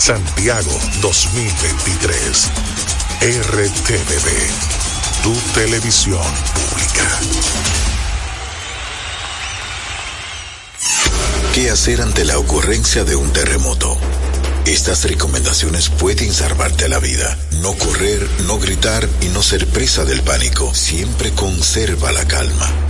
Santiago 2023. RTVD, tu televisión pública. ¿Qué hacer ante la ocurrencia de un terremoto? Estas recomendaciones pueden salvarte la vida. No correr, no gritar y no ser presa del pánico. Siempre conserva la calma.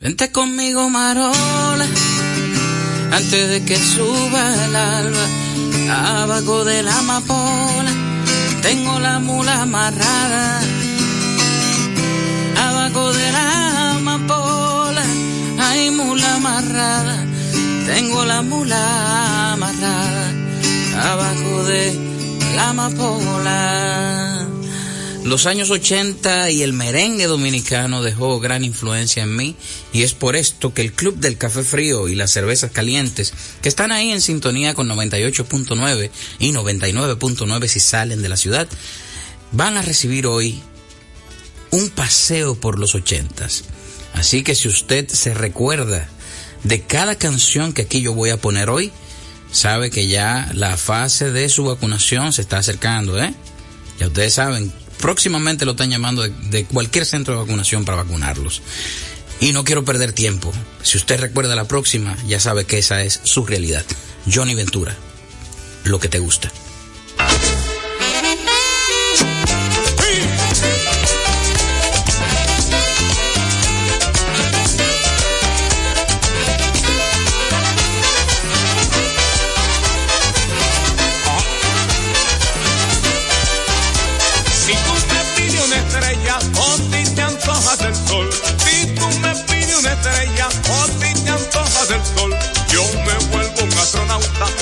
Vente conmigo, Marola, antes de que suba el alba, abajo de la amapola, tengo la mula amarrada. Abajo de la amapola, hay mula amarrada, tengo la mula amarrada. Abajo de la amapola. Los años 80 y el merengue dominicano dejó gran influencia en mí y es por esto que el Club del Café Frío y las Cervezas Calientes, que están ahí en sintonía con 98.9 y 99.9 si salen de la ciudad, van a recibir hoy un paseo por los 80s. Así que si usted se recuerda de cada canción que aquí yo voy a poner hoy, sabe que ya la fase de su vacunación se está acercando, ¿eh? Ya ustedes saben, próximamente lo están llamando de, cualquier centro de vacunación para vacunarlos. Y no quiero perder tiempo. Si usted recuerda la próxima, ya sabe que esa es su realidad. Johnny Ventura, lo que te gusta.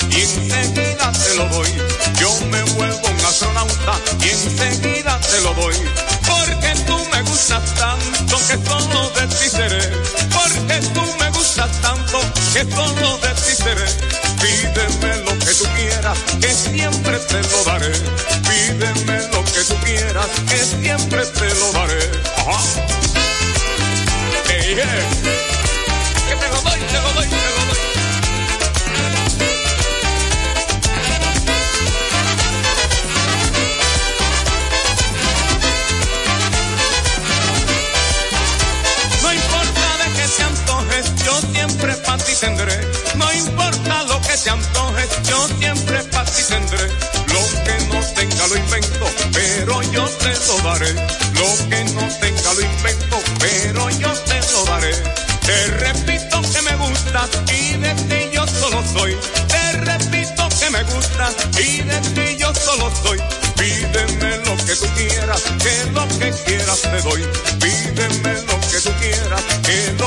Y enseguida te lo doy. Yo me vuelvo un astronauta y enseguida te lo doy. Porque tú me gustas tanto que todo de ti seré. Porque tú me gustas tanto que todo de ti seré. Pídeme lo que tú quieras, que siempre te lo daré. Pídeme lo que tú quieras, que siempre te lo daré. Ajá. Hey, yeah. Que te lo doy, te lo. siempre para ti tendré. No importa lo que te antoje, yo siempre para ti tendré. Lo que no tenga lo invento, pero yo te lo daré. Lo que no tenga lo invento, pero yo te lo daré. Te repito que me gustas y de ti yo solo soy. Te repito que me gustas y de ti yo solo soy. Pídeme lo que tú quieras, que lo que quieras te doy. Pídeme lo que tú quieras, que lo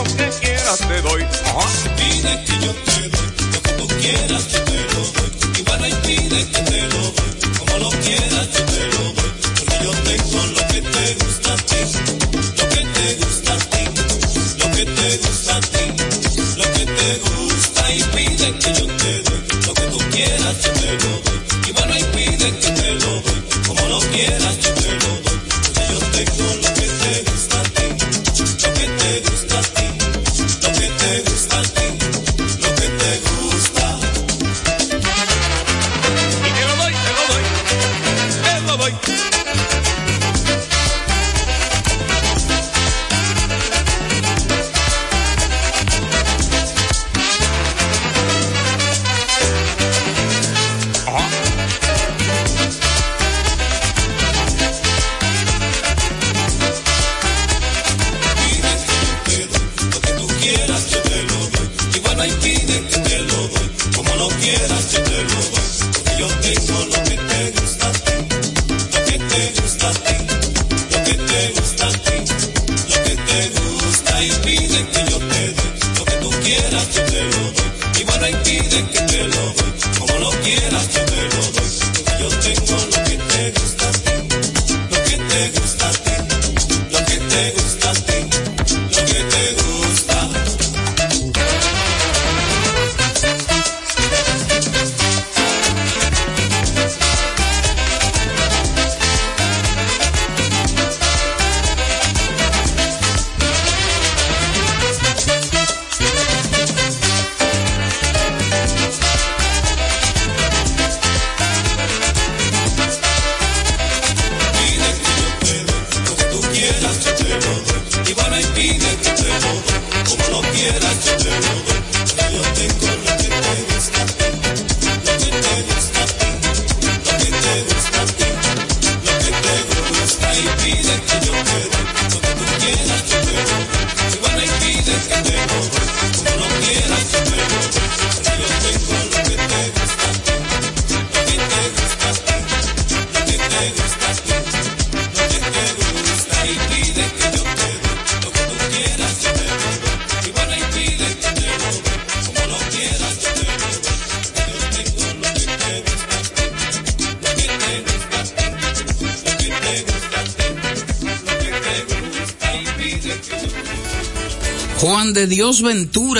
quieras te doy. Pide que yo te doy, lo que tú quieras yo te lo doy. Igual y pide que te lo doy,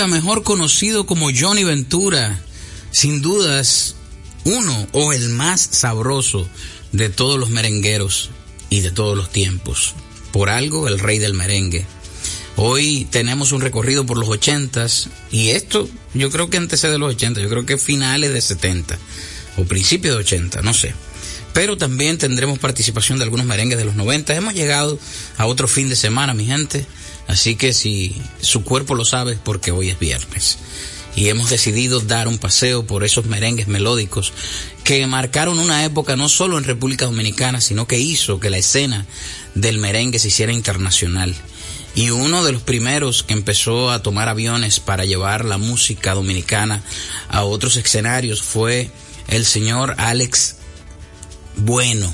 Mejor conocido como Johnny Ventura, sin dudas uno o el más sabroso de todos los merengueros y de todos los tiempos. Por algo, el rey del merengue. Hoy tenemos un recorrido por los ochentas y esto yo creo que antecede de los 80, yo creo que finales de 70 o principios de 80, no sé. Pero también tendremos participación de algunos merengues de los 90. Hemos llegado a otro fin de semana, mi gente. Así que si su cuerpo lo sabe es porque hoy es viernes. Y hemos decidido dar un paseo por esos merengues melódicos que marcaron una época no solo en República Dominicana, sino que hizo que la escena del merengue se hiciera internacional. Y uno de los primeros que empezó a tomar aviones para llevar la música dominicana a otros escenarios fue el señor Alex Bueno,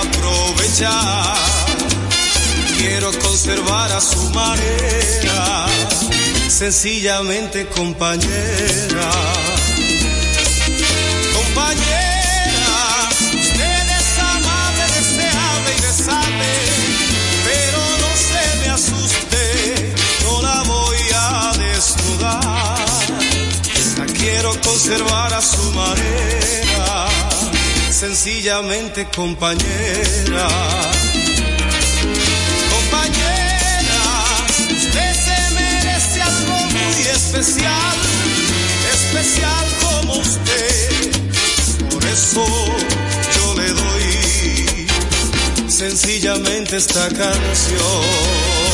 aprovechar. Quiero conservar a su manera, sencillamente compañera compañera. Usted es amable, deseable y besable, pero no se me asuste, no la voy a desnudar. Quiero conservar a su manera, sencillamente compañera. Compañera, usted se merece algo muy especial, especial como usted eso yo le doy sencillamente esta canción.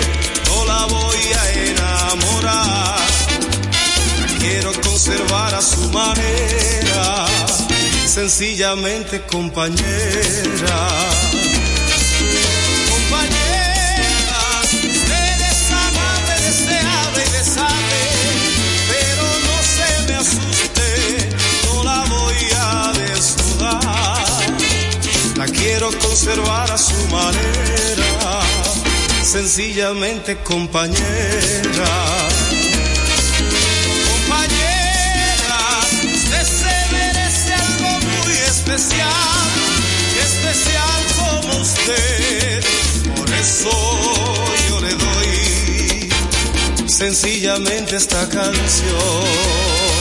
no la voy a desnudar. La quiero conservar a su manera, sencillamente compañera. Compañera, especial, especial como usted. Por eso yo le doy sencillamente esta canción.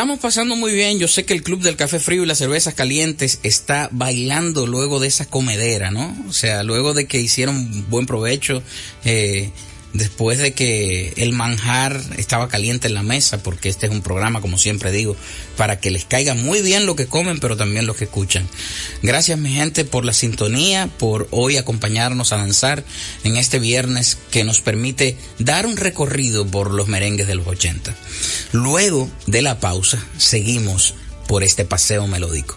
Estamos pasando muy bien. Yo sé que el Club del Café Frío y las Cervezas Calientes está bailando luego de esa comedera, ¿no? O sea, luego de que hicieron buen provecho, eh, después de que el manjar estaba caliente en la mesa, porque este es un programa, como siempre digo, para que les caiga muy bien lo que comen, pero también lo que escuchan. Gracias mi gente por la sintonía, por hoy acompañarnos a danzar en este viernes que nos permite dar un recorrido por los merengues de los 80. Luego de la pausa, seguimos por este paseo melódico.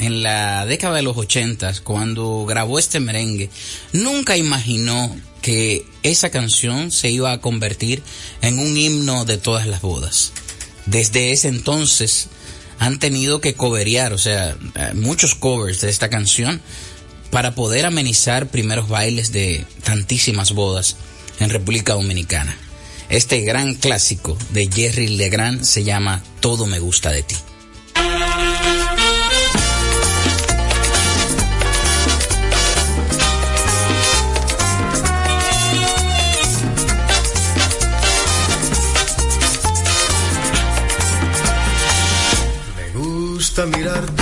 en la década de los ochentas, cuando grabó este merengue, nunca imaginó que esa canción se iba a convertir en un himno de todas las bodas. Desde ese entonces han tenido que coverear, o sea, eh, muchos covers de esta canción para poder amenizar primeros bailes de tantísimas bodas en República Dominicana. Este gran clásico de Jerry Legrand se llama Todo me gusta de ti. Gusta mirar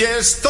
Si estoy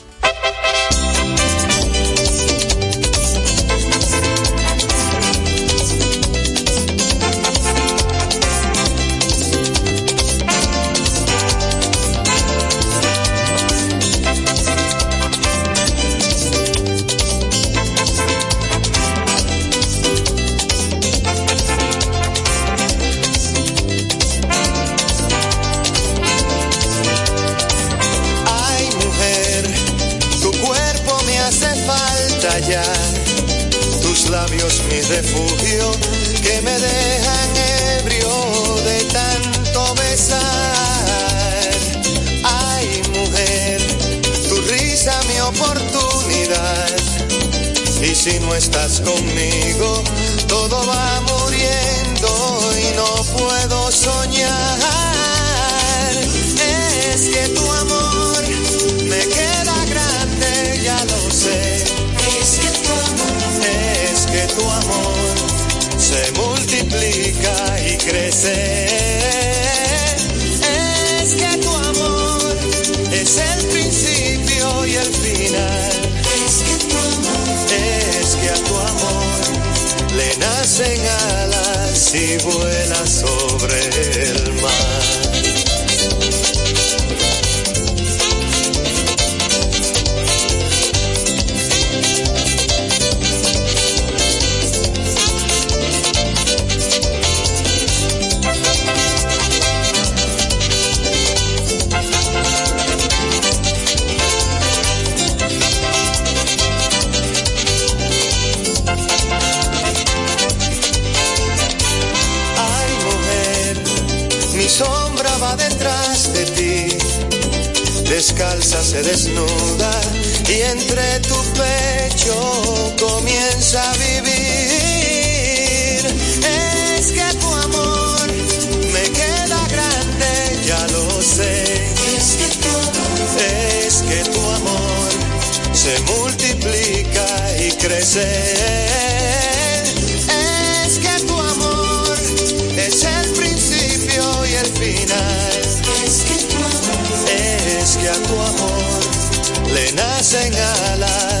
sé es que tu amor es el principio y el final. Es que tu amor, es que a tu amor le nacen alas y vuela sobre el mar. se desnuda y entre tu pecho comienza a vivir. Es que tu amor me queda grande, ya lo sé. Es que tu amor, es que tu amor se multiplica y crece. señalar.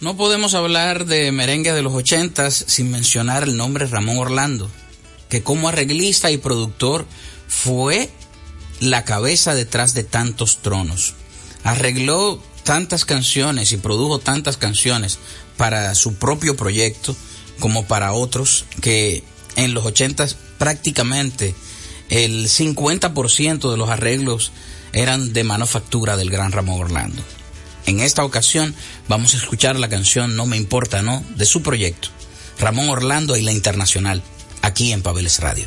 No podemos hablar de merengue de los ochentas sin mencionar el nombre Ramón Orlando, que como arreglista y productor fue la cabeza detrás de tantos tronos. Arregló tantas canciones y produjo tantas canciones para su propio proyecto como para otros que en los ochentas prácticamente el 50% de los arreglos eran de manufactura del gran Ramón Orlando. En esta ocasión vamos a escuchar la canción No me importa, ¿no? de su proyecto, Ramón Orlando y la Internacional, aquí en Pabeles Radio.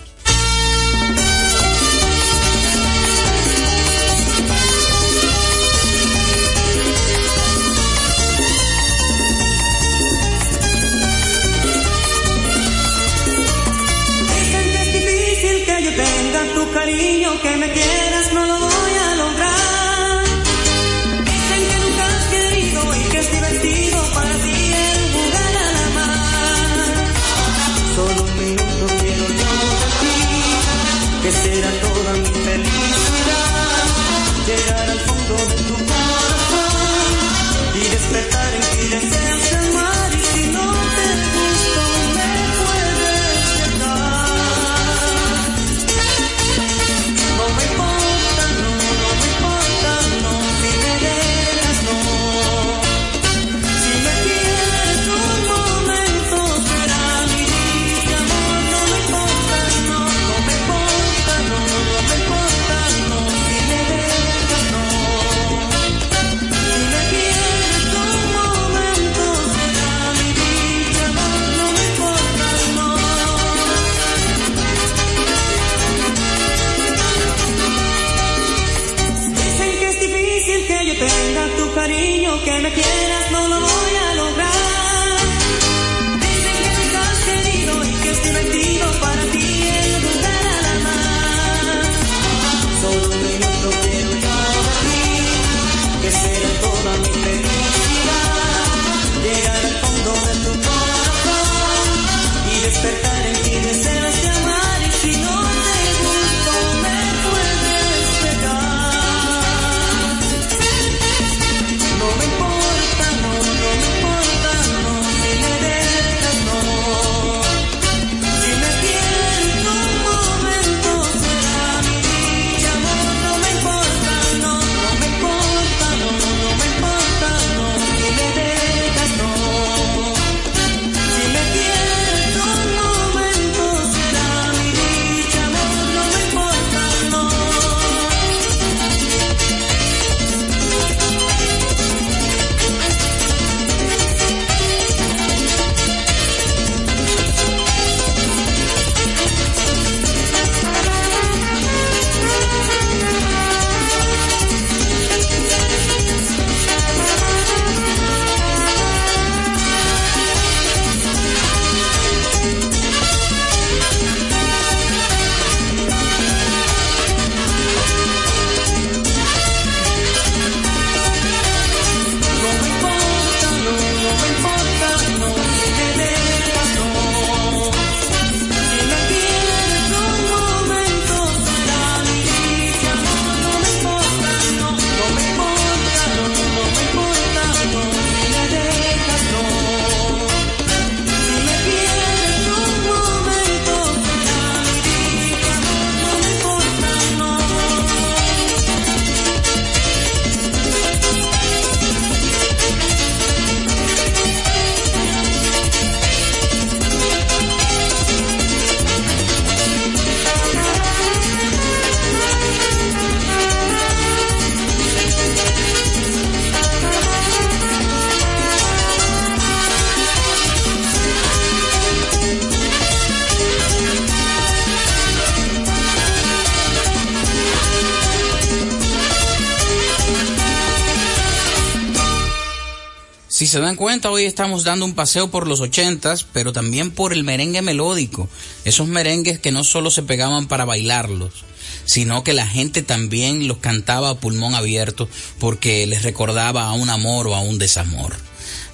Se dan cuenta, hoy estamos dando un paseo por los ochentas, pero también por el merengue melódico. Esos merengues que no solo se pegaban para bailarlos, sino que la gente también los cantaba a pulmón abierto porque les recordaba a un amor o a un desamor.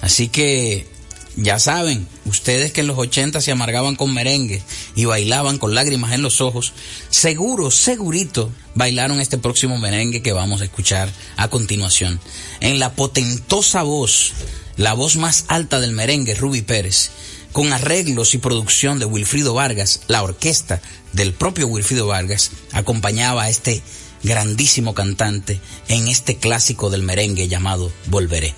Así que ya saben, ustedes que en los 80 se amargaban con merengue y bailaban con lágrimas en los ojos, seguro, segurito, bailaron este próximo merengue que vamos a escuchar a continuación. En la potentosa voz, la voz más alta del merengue, Ruby Pérez, con arreglos y producción de Wilfrido Vargas, la orquesta del propio Wilfrido Vargas, acompañaba a este grandísimo cantante en este clásico del merengue llamado Volveré.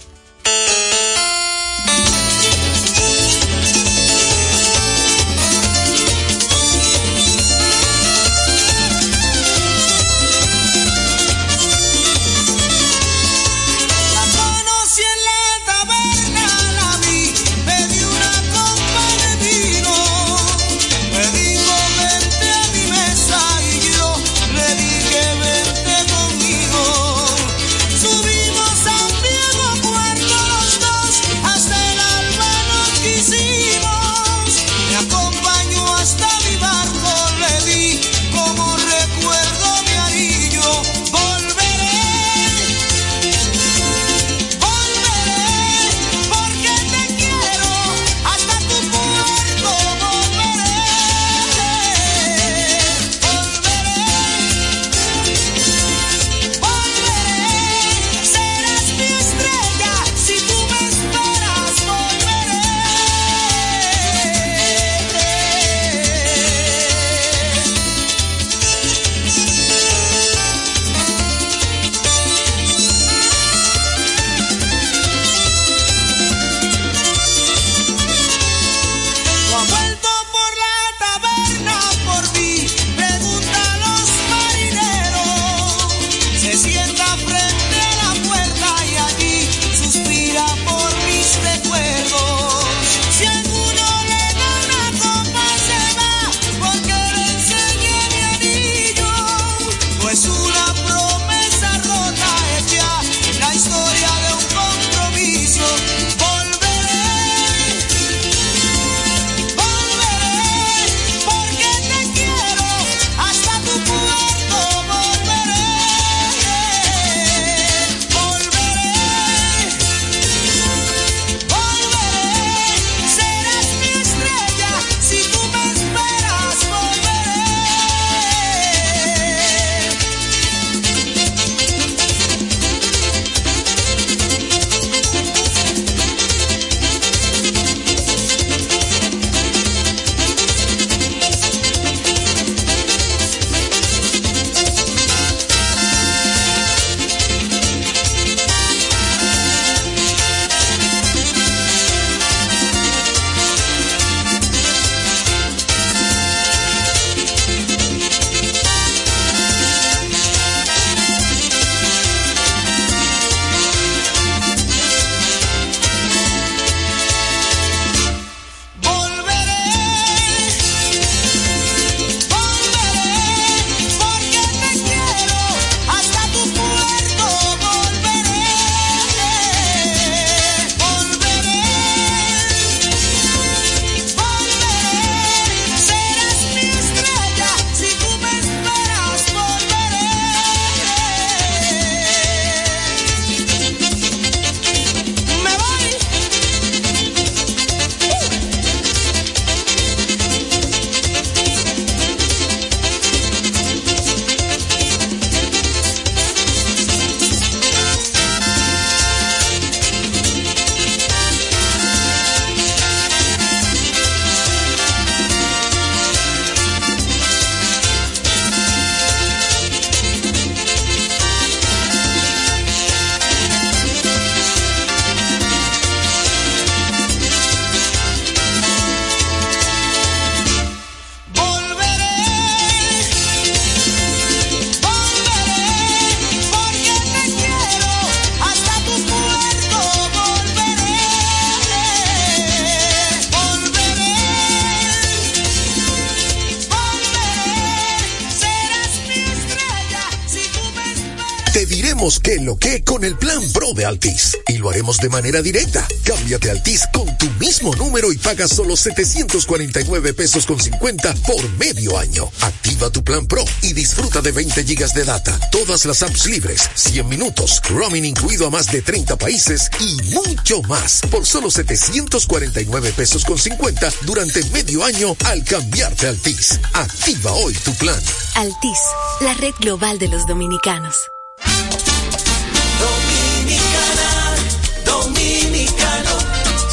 De manera directa. Cámbiate a Altis con tu mismo número y paga solo 749 pesos con 50 por medio año. Activa tu plan Pro y disfruta de 20 gigas de data, todas las apps libres, 100 minutos, roaming incluido a más de 30 países y mucho más por solo 749 pesos con 50 durante medio año al cambiarte a Altis. Activa hoy tu plan. Altis, la red global de los dominicanos.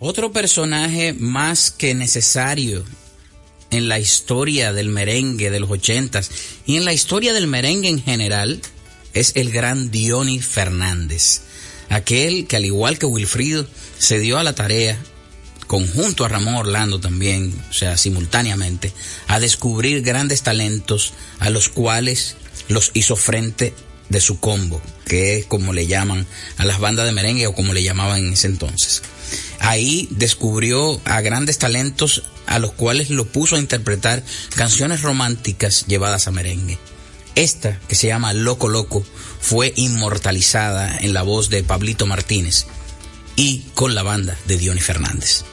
Otro personaje más que necesario en la historia del merengue de los ochentas y en la historia del merengue en general es el gran Diony Fernández. Aquel que al igual que Wilfrido se dio a la tarea, conjunto a Ramón Orlando también, o sea, simultáneamente, a descubrir grandes talentos a los cuales los hizo frente de su combo, que es como le llaman a las bandas de merengue o como le llamaban en ese entonces. Ahí descubrió a grandes talentos a los cuales lo puso a interpretar canciones románticas llevadas a merengue. Esta, que se llama Loco Loco, fue inmortalizada en la voz de Pablito Martínez y con la banda de Diony Fernández.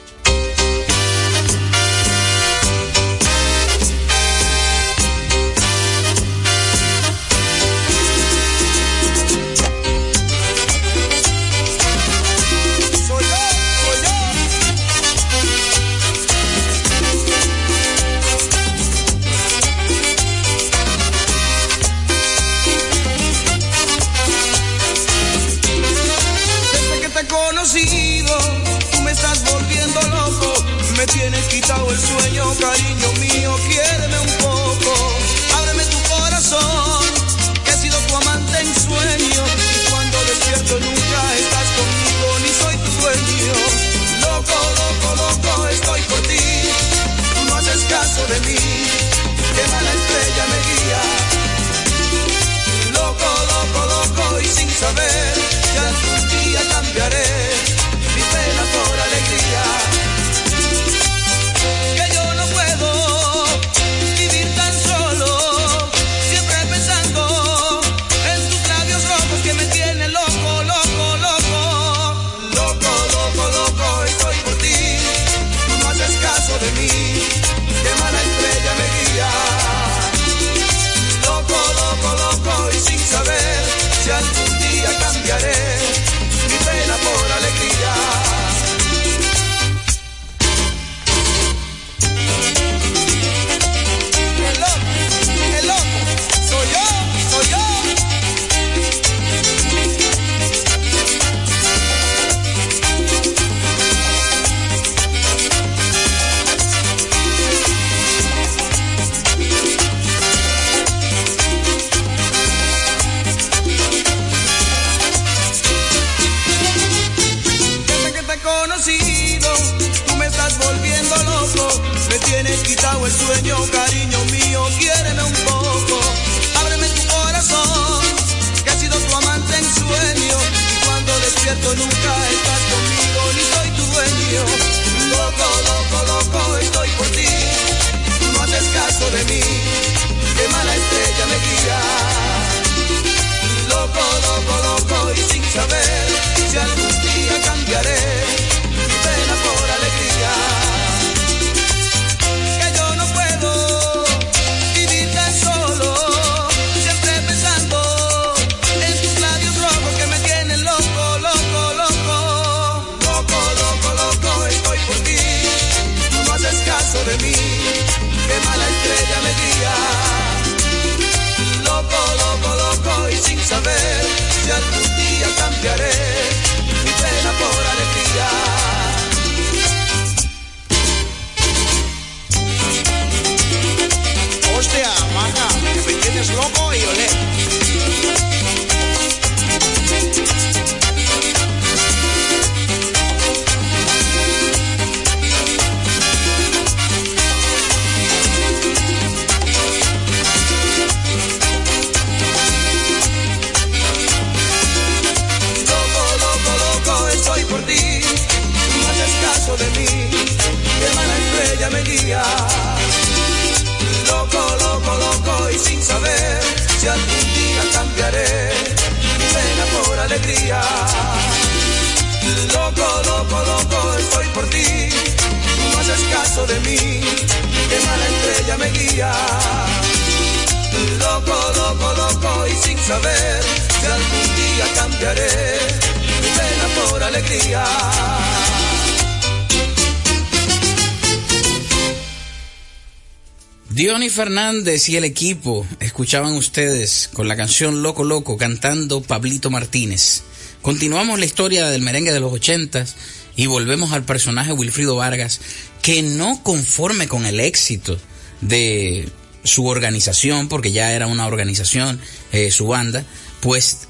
Diony Fernández y el equipo escuchaban ustedes con la canción Loco Loco cantando Pablito Martínez. Continuamos la historia del merengue de los ochentas y volvemos al personaje Wilfrido Vargas que no conforme con el éxito de su organización, porque ya era una organización, eh, su banda, pues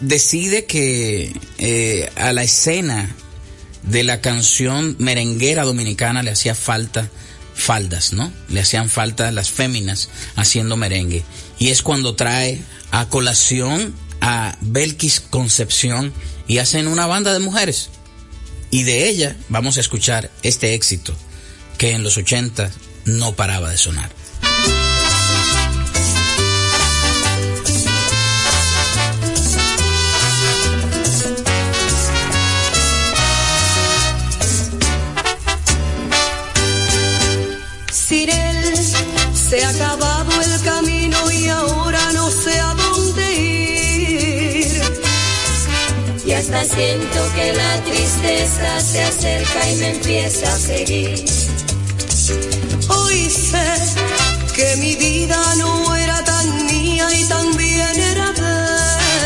decide que eh, a la escena de la canción merenguera dominicana le hacía falta faldas, ¿no? Le hacían falta las féminas haciendo merengue. Y es cuando trae a colación a Belkis Concepción y hacen una banda de mujeres. Y de ella vamos a escuchar este éxito que en los 80 no paraba de sonar. Siento que la tristeza se acerca y me empieza a seguir. Hoy sé que mi vida no era tan mía y también era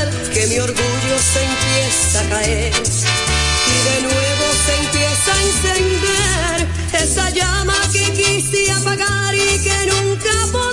él, que mi orgullo se empieza a caer y de nuevo se empieza a encender esa llama que quise apagar y que nunca podré.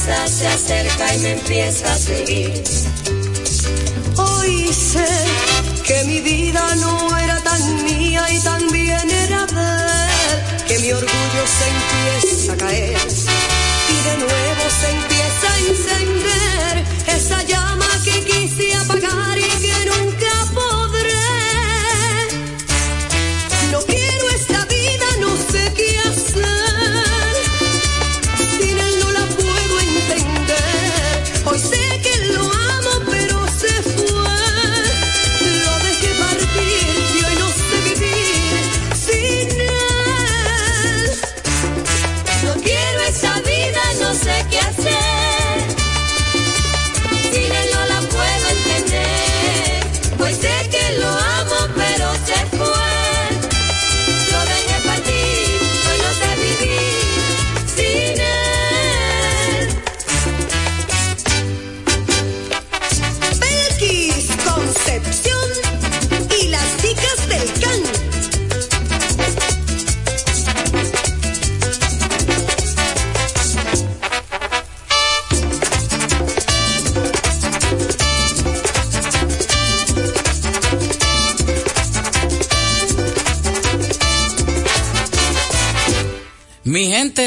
Se acerca y me empieza a seguir. Hoy sé que mi vida no era tan mía y también era de él, que mi orgullo se empieza a caer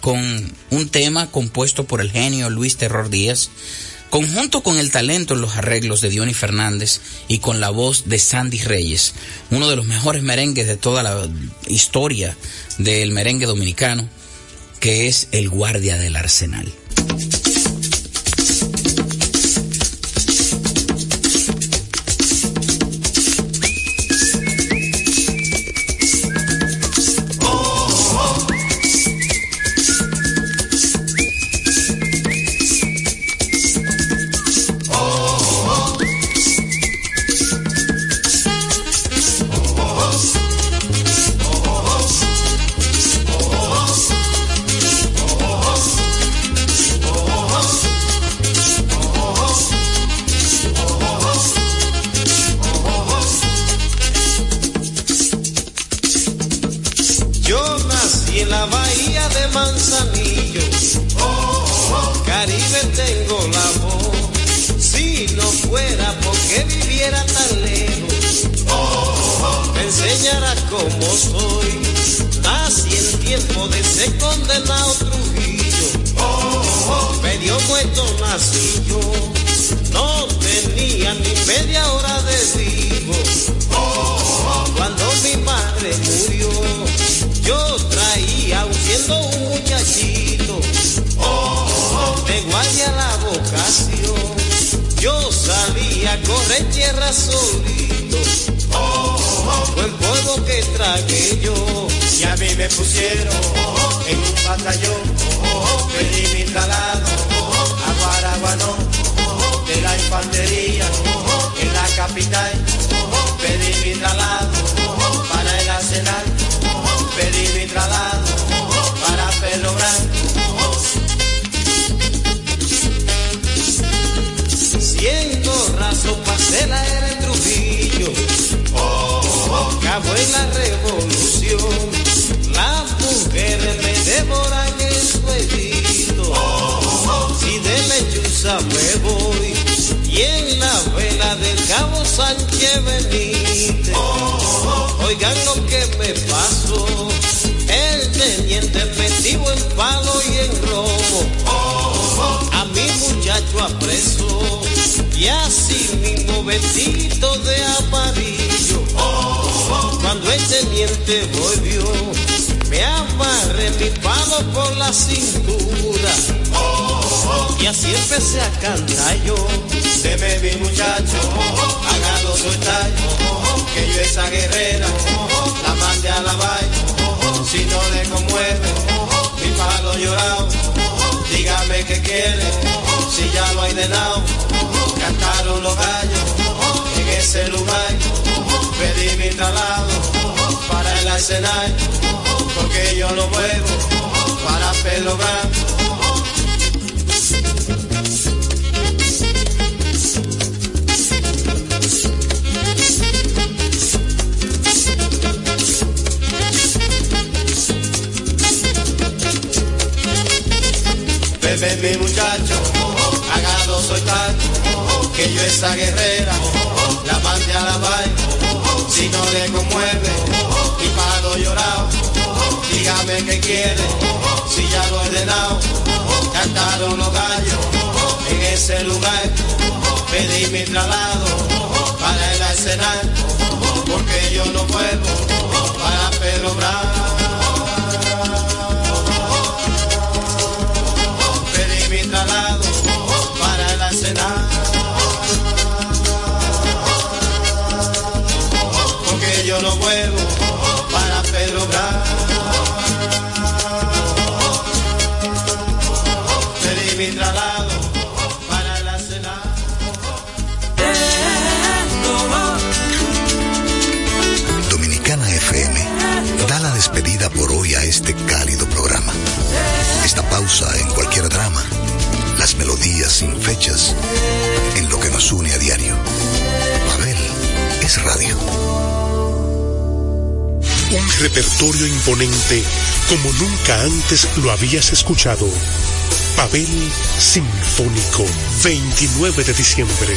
con un tema compuesto por el genio Luis Terror Díaz, conjunto con el talento en los arreglos de Diony Fernández y con la voz de Sandy Reyes, uno de los mejores merengues de toda la historia del merengue dominicano, que es El Guardia del Arsenal. Muerto nací yo. No tenía ni media hora de vivo. Cuando mi madre murió, yo traía siendo un muchachito. De guardia la vocación. Yo salía a correr tierra solito. Fue el polvo que tragué yo. Y a mí me pusieron en un batallón. Pedí en la capital. Pedí mi traslado para el arsenal. Pedí mi traslado para Pelo Blanco. Siendo raso pasé la era en Trujillo. Acabó en la revolución. Y en la vela del cabo Sánchez Benítez. Oigan lo que me pasó. El teniente metido en palo y en robo. A mi muchacho apreso. Y así mismo vestido de amarillo. Cuando el teniente volvió, me amarré mi palo por la cintura. Y así empecé a cantar yo. Se me muchacho, hágalo soltar. Que yo esa guerrera la mande a la vaina. Si no le conmueve, mi palo llorado. Dígame qué quiere, si ya lo hay de lado. Cantaron los gallos en ese lugar. Pedí mi traslado para el escenario, porque yo lo muevo para pelo Bebe mi muchacho, hágalo soltar, que yo esa guerrera la mande a la vaina, si no le conmueve, mi palo llorado, dígame qué quiere, si ya lo he ordenado, cantaron los gallos en ese lugar, pedí mi traslado para el arsenal, porque yo no puedo para Pedro Bravo. En cualquier drama las melodías sin fechas, en lo que nos une a diario. Pavel es radio. Un repertorio imponente como nunca antes lo habías escuchado. Pavel Sinfónico, 29 de diciembre,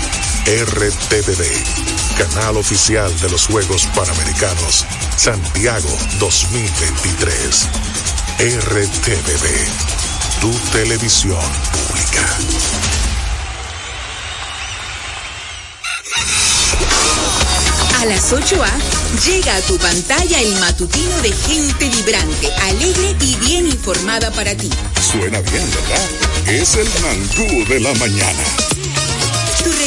RTVD, canal oficial de los Juegos Panamericanos Santiago 2023. RTVD, tu televisión pública. A las 8A llega a tu pantalla el matutino de gente vibrante, alegre y bien informada para ti. Suena bien, ¿verdad? Es el mangú de la mañana.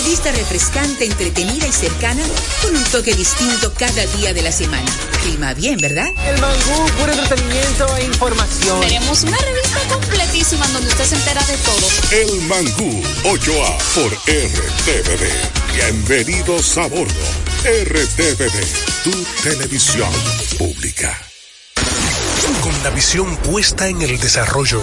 Revista refrescante, entretenida y cercana, con un toque distinto cada día de la semana. Clima bien, ¿verdad? El mangú, puro entretenimiento e información. Tenemos una revista completísima donde usted se entera de todo. El mangú 8A por RTVD. Bienvenidos a bordo. RTVD, tu televisión pública. Con la visión puesta en el desarrollo,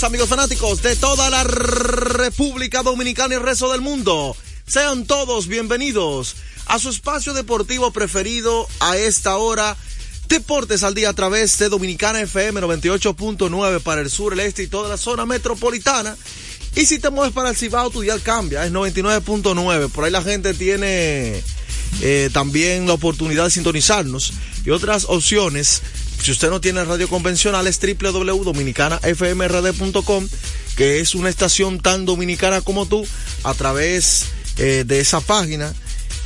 Amigos fanáticos de toda la República Dominicana y el resto del mundo. Sean todos bienvenidos a su espacio deportivo preferido a esta hora. Deportes al día a través de Dominicana FM 98.9 para el sur, el este y toda la zona metropolitana. Y si te mueves para el Cibao, tu dial cambia, es 99.9. Por ahí la gente tiene eh, también la oportunidad de sintonizarnos y otras opciones. Si usted no tiene radio convencional, es www.dominicanafmrd.com, que es una estación tan dominicana como tú, a través eh, de esa página.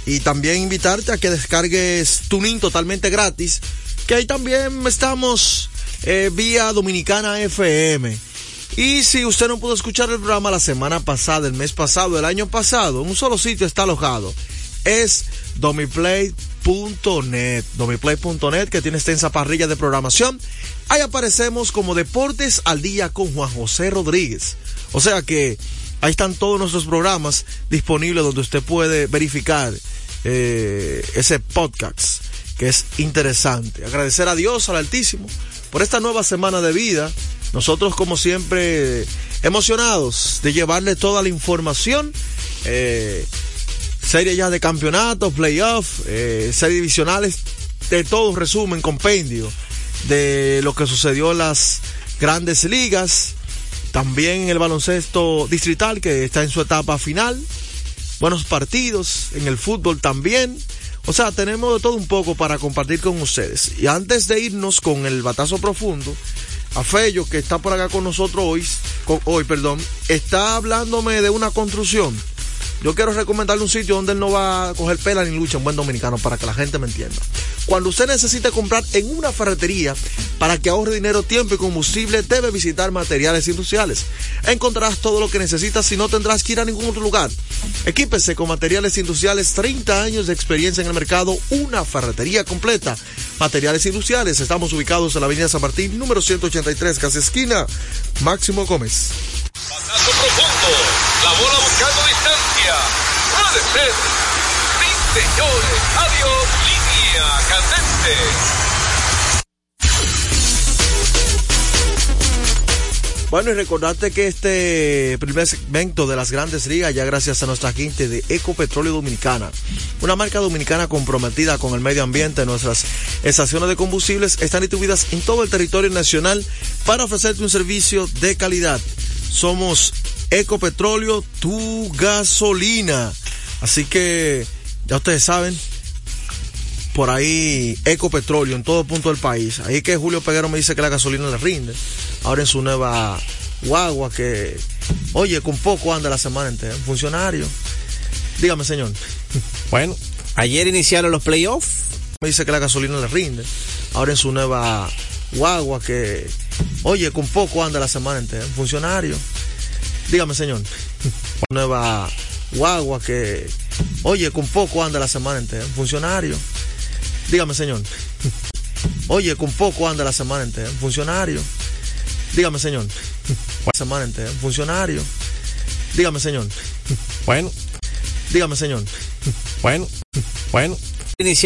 Y también invitarte a que descargues Tuning totalmente gratis, que ahí también estamos eh, vía Dominicana FM. Y si usted no pudo escuchar el programa la semana pasada, el mes pasado, el año pasado, en un solo sitio está alojado. Es domiplay.net. Domiplay.net que tiene extensa parrilla de programación. Ahí aparecemos como Deportes al Día con Juan José Rodríguez. O sea que ahí están todos nuestros programas disponibles donde usted puede verificar eh, ese podcast que es interesante. Agradecer a Dios, al Altísimo, por esta nueva semana de vida. Nosotros, como siempre, emocionados de llevarle toda la información. Eh, serie ya de campeonatos, playoffs, eh, series divisionales, de todo resumen, compendio de lo que sucedió en las grandes ligas. También el baloncesto distrital que está en su etapa final. Buenos partidos, en el fútbol también. O sea, tenemos de todo un poco para compartir con ustedes. Y antes de irnos con el batazo profundo, a Fello, que está por acá con nosotros hoy, con- hoy, perdón, está hablándome de una construcción. Yo quiero recomendarle un sitio donde él no va a coger pela ni lucha, un buen dominicano, para que la gente me entienda. Cuando usted necesite comprar en una ferretería para que ahorre dinero, tiempo y combustible, debe visitar materiales industriales. Encontrarás todo lo que necesitas y no tendrás que ir a ningún otro lugar. Equípese con materiales industriales, 30 años de experiencia en el mercado, una ferretería completa. Materiales industriales, estamos ubicados en la avenida San Martín, número 183, casi esquina, Máximo Gómez. Batazo profundo. La bola. Puede ser. Sí, señores. Adiós. Línea candente. Bueno, y recordarte que este primer segmento de las grandes ligas, ya gracias a nuestra gente de Ecopetróleo Dominicana, una marca dominicana comprometida con el medio ambiente, nuestras estaciones de combustibles están distribuidas en todo el territorio nacional para ofrecerte un servicio de calidad. Somos Ecopetróleo, tu gasolina. Así que, ya ustedes saben, por ahí Ecopetróleo en todo punto del país. Ahí que Julio Peguero me dice que la gasolina le rinde. Ahora en su nueva guagua que, oye, con poco anda la semana entera. Un funcionario. Dígame, señor. Bueno, ayer iniciaron los playoffs. Me dice que la gasolina le rinde. Ahora en su nueva guagua que, oye, con poco anda la semana entera. Un funcionario. Dígame, señor. Nueva guagua que, oye, con poco anda la semana entera. Un funcionario. Dígame, señor. Oye, con poco anda la semana entera. Un funcionario. Dígame, señor. La semana entera. Un funcionario. Dígame, señor. Bueno, Dígame, señor. bueno, bueno. Iniciaron